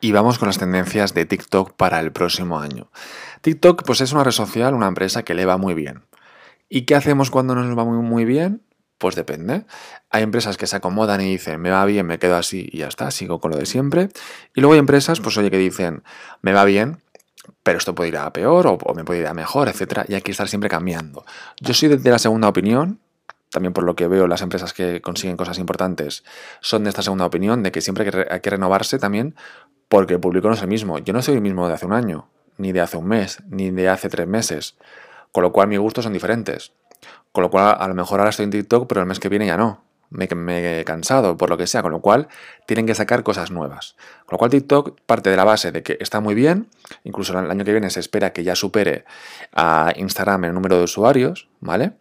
Y vamos con las tendencias de TikTok para el próximo año. TikTok pues es una red social, una empresa que le va muy bien. ¿Y qué hacemos cuando nos va muy, muy bien? Pues depende. Hay empresas que se acomodan y dicen, me va bien, me quedo así y ya está, sigo con lo de siempre. Y luego hay empresas, pues oye, que dicen, me va bien, pero esto puede ir a peor o, me puede ir a mejor, etc. Y hay que estar siempre cambiando. Yo soy de la segunda opinión, también por lo que veo las empresas que consiguen cosas importantes son de esta segunda opinión, de que siempre hay que renovarse también porque el público no es el mismo. Yo no soy el mismo de hace un año, ni de hace un mes, ni de hace tres meses. Con lo cual mis gustos son diferentes. Con lo cual a lo mejor ahora estoy en TikTok, pero el mes que viene ya no. Me, he cansado, por lo que sea, con lo cual tienen que sacar cosas nuevas. Con lo cual TikTok parte de la base de que está muy bien, incluso el año que viene se espera que ya supere a Instagram el número de usuarios, ¿vale?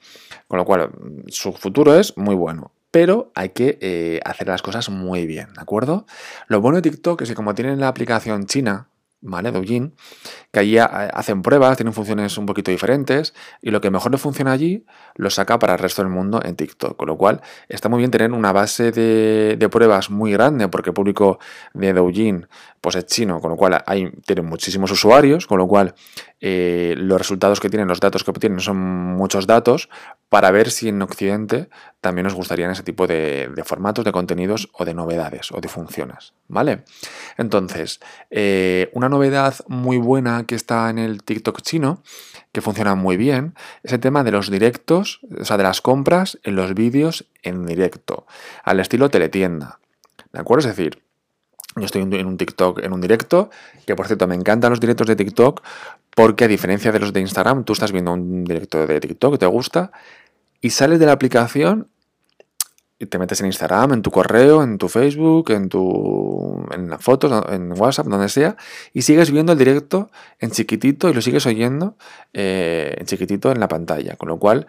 Con lo cual su futuro es muy bueno pero hay que eh, hacer las cosas muy bien, ¿de acuerdo? Lo bueno de TikTok es que como tienen la aplicación china, ¿vale? Douyin, que allí hacen pruebas, tienen funciones un poquito diferentes y lo que mejor le funciona allí lo saca para el resto del mundo en TikTok. Con lo cual está muy bien tener una base de, pruebas muy grande porque el público de Douyin pues es chino, con lo cual hay, tienen muchísimos usuarios, con lo cual eh, los resultados que tienen, los datos que obtienen son muchos datos para ver si en Occidente también nos gustarían ese tipo de, formatos, de contenidos o de novedades o de funciones, ¿vale? Entonces, eh, una novedad muy buena que está en el TikTok chino, que funciona muy bien, es el tema de los directos, o sea, de las compras en los vídeos en directo, al estilo teletienda, ¿de acuerdo? Es decir, yo estoy en un TikTok, en un directo, que por cierto me encantan los directos de TikTok porque a diferencia de los de Instagram, tú estás viendo un directo de TikTok, te gusta, y sales de la aplicación y te metes en Instagram, en tu correo, en tu Facebook, en tu en las fotos, en WhatsApp, donde sea, y sigues viendo el directo en chiquitito y lo sigues oyendo eh, en chiquitito en la pantalla. Con lo cual,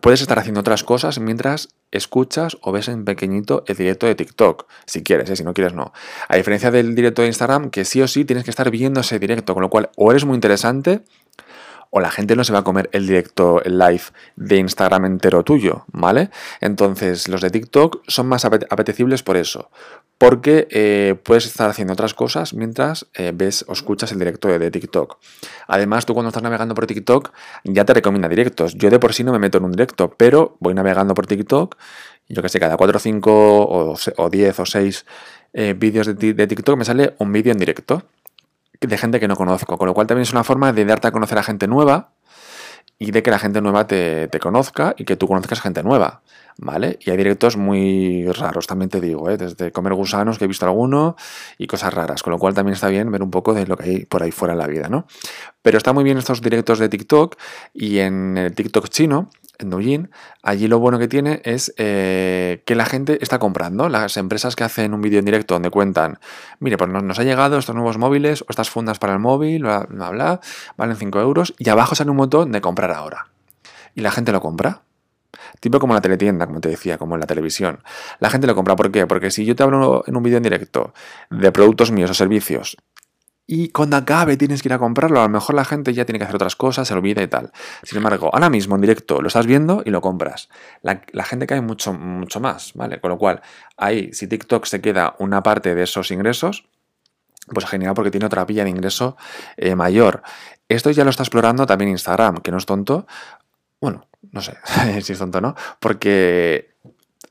puedes estar haciendo otras cosas mientras escuchas o ves en pequeñito el directo de TikTok, si quieres, ¿eh? si no quieres no. A diferencia del directo de Instagram, que sí o sí tienes que estar viendo ese directo, con lo cual o eres muy interesante o la gente no se va a comer el directo, el live de Instagram entero tuyo, ¿vale? Entonces los de TikTok son más apetecibles por eso, porque eh, puedes estar haciendo otras cosas mientras eh, ves o escuchas el directo de, TikTok. Además, tú cuando estás navegando por TikTok ya te recomienda directos. Yo de por sí no me meto en un directo, pero voy navegando por TikTok, yo que sé, cada 4 o 5 o 10 o 6 eh, vídeos de, de TikTok me sale un vídeo en directo de gente que no conozco, con lo cual también es una forma de darte a conocer a gente nueva y de que la gente nueva te, conozca y que tú conozcas gente nueva, ¿vale? Y hay directos muy raros, también te digo, ¿eh? desde comer gusanos, que he visto alguno, y cosas raras, con lo cual también está bien ver un poco de lo que hay por ahí fuera en la vida, ¿no? Pero está muy bien estos directos de TikTok y en el TikTok chino en Douyin, allí lo bueno que tiene es eh, que la gente está comprando. Las empresas que hacen un vídeo en directo donde cuentan, mire, pues nos, ha llegado estos nuevos móviles o estas fundas para el móvil, bla, bla, bla, valen 5 euros y abajo sale un botón de comprar ahora. Y la gente lo compra. Tipo como en la teletienda, como te decía, como en la televisión. La gente lo compra. ¿Por qué? Porque si yo te hablo en un vídeo en directo de productos míos o servicios y cuando acabe tienes que ir a comprarlo. A lo mejor la gente ya tiene que hacer otras cosas, se olvida y tal. Sin embargo, ahora mismo en directo lo estás viendo y lo compras. La, gente cae mucho, mucho más, ¿vale? Con lo cual, ahí, si TikTok se queda una parte de esos ingresos, pues genial porque tiene otra vía de ingreso eh, mayor. Esto ya lo está explorando también Instagram, que no es tonto. Bueno, no sé si es tonto no, porque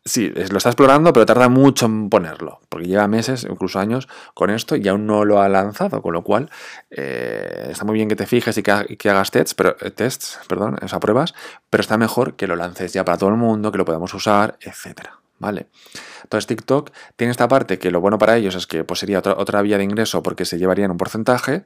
Sí, lo está explorando, pero tarda mucho en ponerlo, porque lleva meses, incluso años, con esto y aún no lo ha lanzado, con lo cual eh, está muy bien que te fijes y que, hagas tests, pero, eh, tests, perdón, o sea, pruebas, pero está mejor que lo lances ya para todo el mundo, que lo podamos usar, etcétera. ¿Vale? Entonces TikTok tiene esta parte que lo bueno para ellos es que pues, sería otra, otra vía de ingreso porque se llevarían un porcentaje,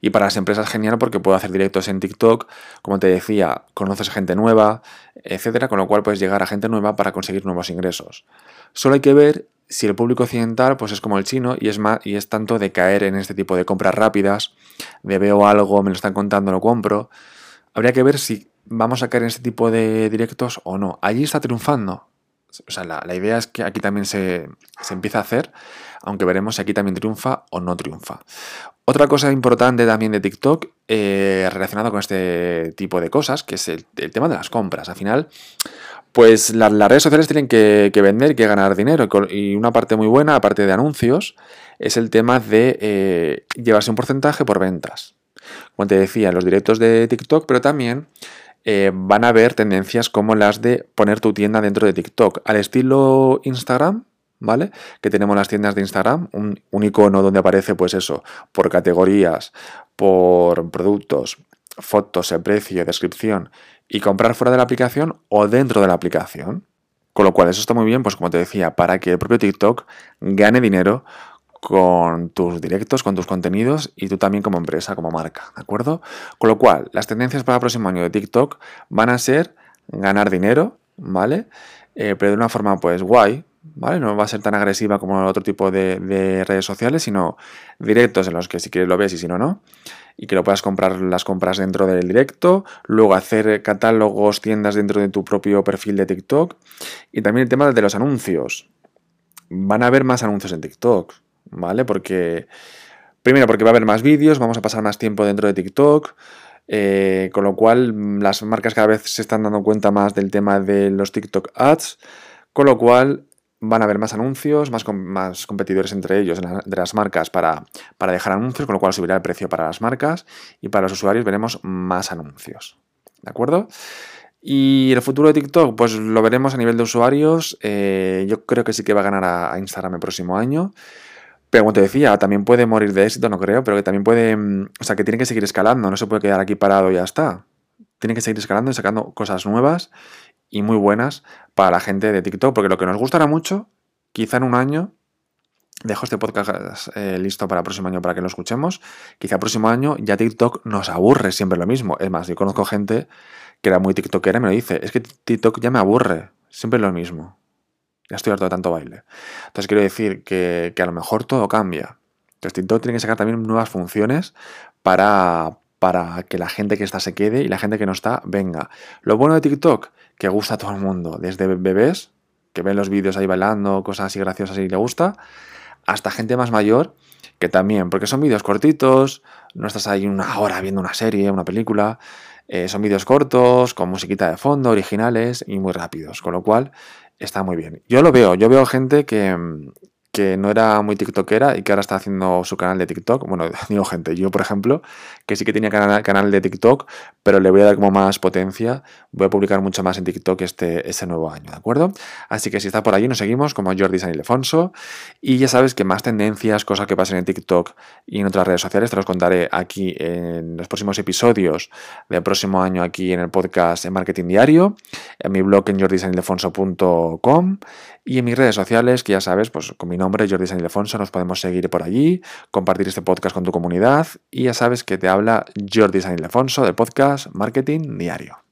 y para las empresas genial porque puedo hacer directos en TikTok, como te decía, conoces gente nueva, etcétera, con lo cual puedes llegar a gente nueva para conseguir nuevos ingresos. Solo hay que ver si el público occidental pues es como el chino y es más y es tanto de caer en este tipo de compras rápidas, de veo algo, me lo están contando, lo compro. Habría que ver si vamos a caer en este tipo de directos o no. Allí está triunfando. O sea, la, idea es que aquí también se, se empieza a hacer, aunque veremos si aquí también triunfa o no triunfa. Otra cosa importante también de TikTok eh, relacionado con este tipo de cosas, que es el, tema de las compras. Al final, pues las redes sociales tienen que, vender que ganar dinero. Y una parte muy buena, aparte de anuncios, es el tema de eh, llevarse un porcentaje por ventas. Como te decía, los directos de TikTok, pero también eh, van a haber tendencias como las de poner tu tienda dentro de TikTok, al estilo Instagram, ¿vale? Que tenemos las tiendas de Instagram, un, un, icono donde aparece, pues eso, por categorías, por productos, fotos, el precio, descripción, y comprar fuera de la aplicación o dentro de la aplicación. Con lo cual, eso está muy bien, pues como te decía, para que el propio TikTok gane dinero con tus directos, con tus contenidos y tú también como empresa, como marca, ¿de acuerdo? Con lo cual, las tendencias para el próximo año de TikTok van a ser ganar dinero, ¿vale? Eh, pero de una forma pues guay, ¿vale? No va a ser tan agresiva como otro tipo de, de, redes sociales, sino directos en los que si quieres lo ves y si no, no y que lo puedas comprar las compras dentro del directo, luego hacer catálogos, tiendas dentro de tu propio perfil de TikTok y también el tema de los anuncios. Van a haber más anuncios en TikTok, ¿vale? Porque, primero, porque va a haber más vídeos, vamos a pasar más tiempo dentro de TikTok. Eh, con lo cual, las marcas cada vez se están dando cuenta más del tema de los TikTok ads. Con lo cual, van a haber más anuncios, más, más competidores entre ellos de las marcas para, para dejar anuncios, con lo cual subirá el precio para las marcas y para los usuarios veremos más anuncios. ¿De acuerdo? Y el futuro de TikTok, pues lo veremos a nivel de usuarios. Eh, yo creo que sí que va a ganar a, Instagram el próximo año. Pero como te decía, también puede morir de éxito, no creo, pero que también puede. Mm, o sea, que tiene que seguir escalando, no se puede quedar aquí parado y ya está. Tiene que seguir escalando y sacando cosas nuevas y muy buenas para la gente de TikTok, porque lo que nos gustará mucho, quizá en un año, dejo este podcast eh, listo para el próximo año para que lo escuchemos, quizá el próximo año ya TikTok nos aburre siempre lo mismo. Es más, yo conozco gente que era muy TikTokera y me lo dice, es que TikTok ya me aburre, siempre lo mismo. Ya estoy harto de tanto baile. Entonces quiero decir que, a lo mejor todo cambia. Entonces TikTok tiene que sacar también nuevas funciones para, para que la gente que está se quede y la gente que no está venga. Lo bueno de TikTok, que gusta a todo el mundo, desde bebés, que ven los vídeos ahí bailando, cosas así graciosas y le gusta, hasta gente más mayor, que también, porque son vídeos cortitos, no estás ahí una hora viendo una serie, una película, eh, son vídeos cortos, con musiquita de fondo, originales y muy rápidos, con lo cual está muy bien. Yo lo veo, yo veo gente que, que no era muy tiktokera y que ahora está haciendo su canal de TikTok. Bueno, digo gente, yo por ejemplo, que sí que tenía canal, de TikTok, pero le voy a dar como más potencia. Voy a publicar mucho más en TikTok este, este nuevo año, ¿de acuerdo? Así que si está por allí, nos seguimos como Jordi San Ildefonso. Y ya sabes que más tendencias, cosas que pasen en TikTok y en otras redes sociales, te los contaré aquí en los próximos episodios del próximo año aquí en el podcast en Marketing Diario, en mi blog en jordisanildefonso.com y en mis redes sociales, que ya sabes, pues con nombre, Jordi San Ildefonso, nos podemos seguir por allí, compartir este podcast con tu comunidad y ya sabes que te habla Jordi San Ildefonso del podcast Marketing Diario.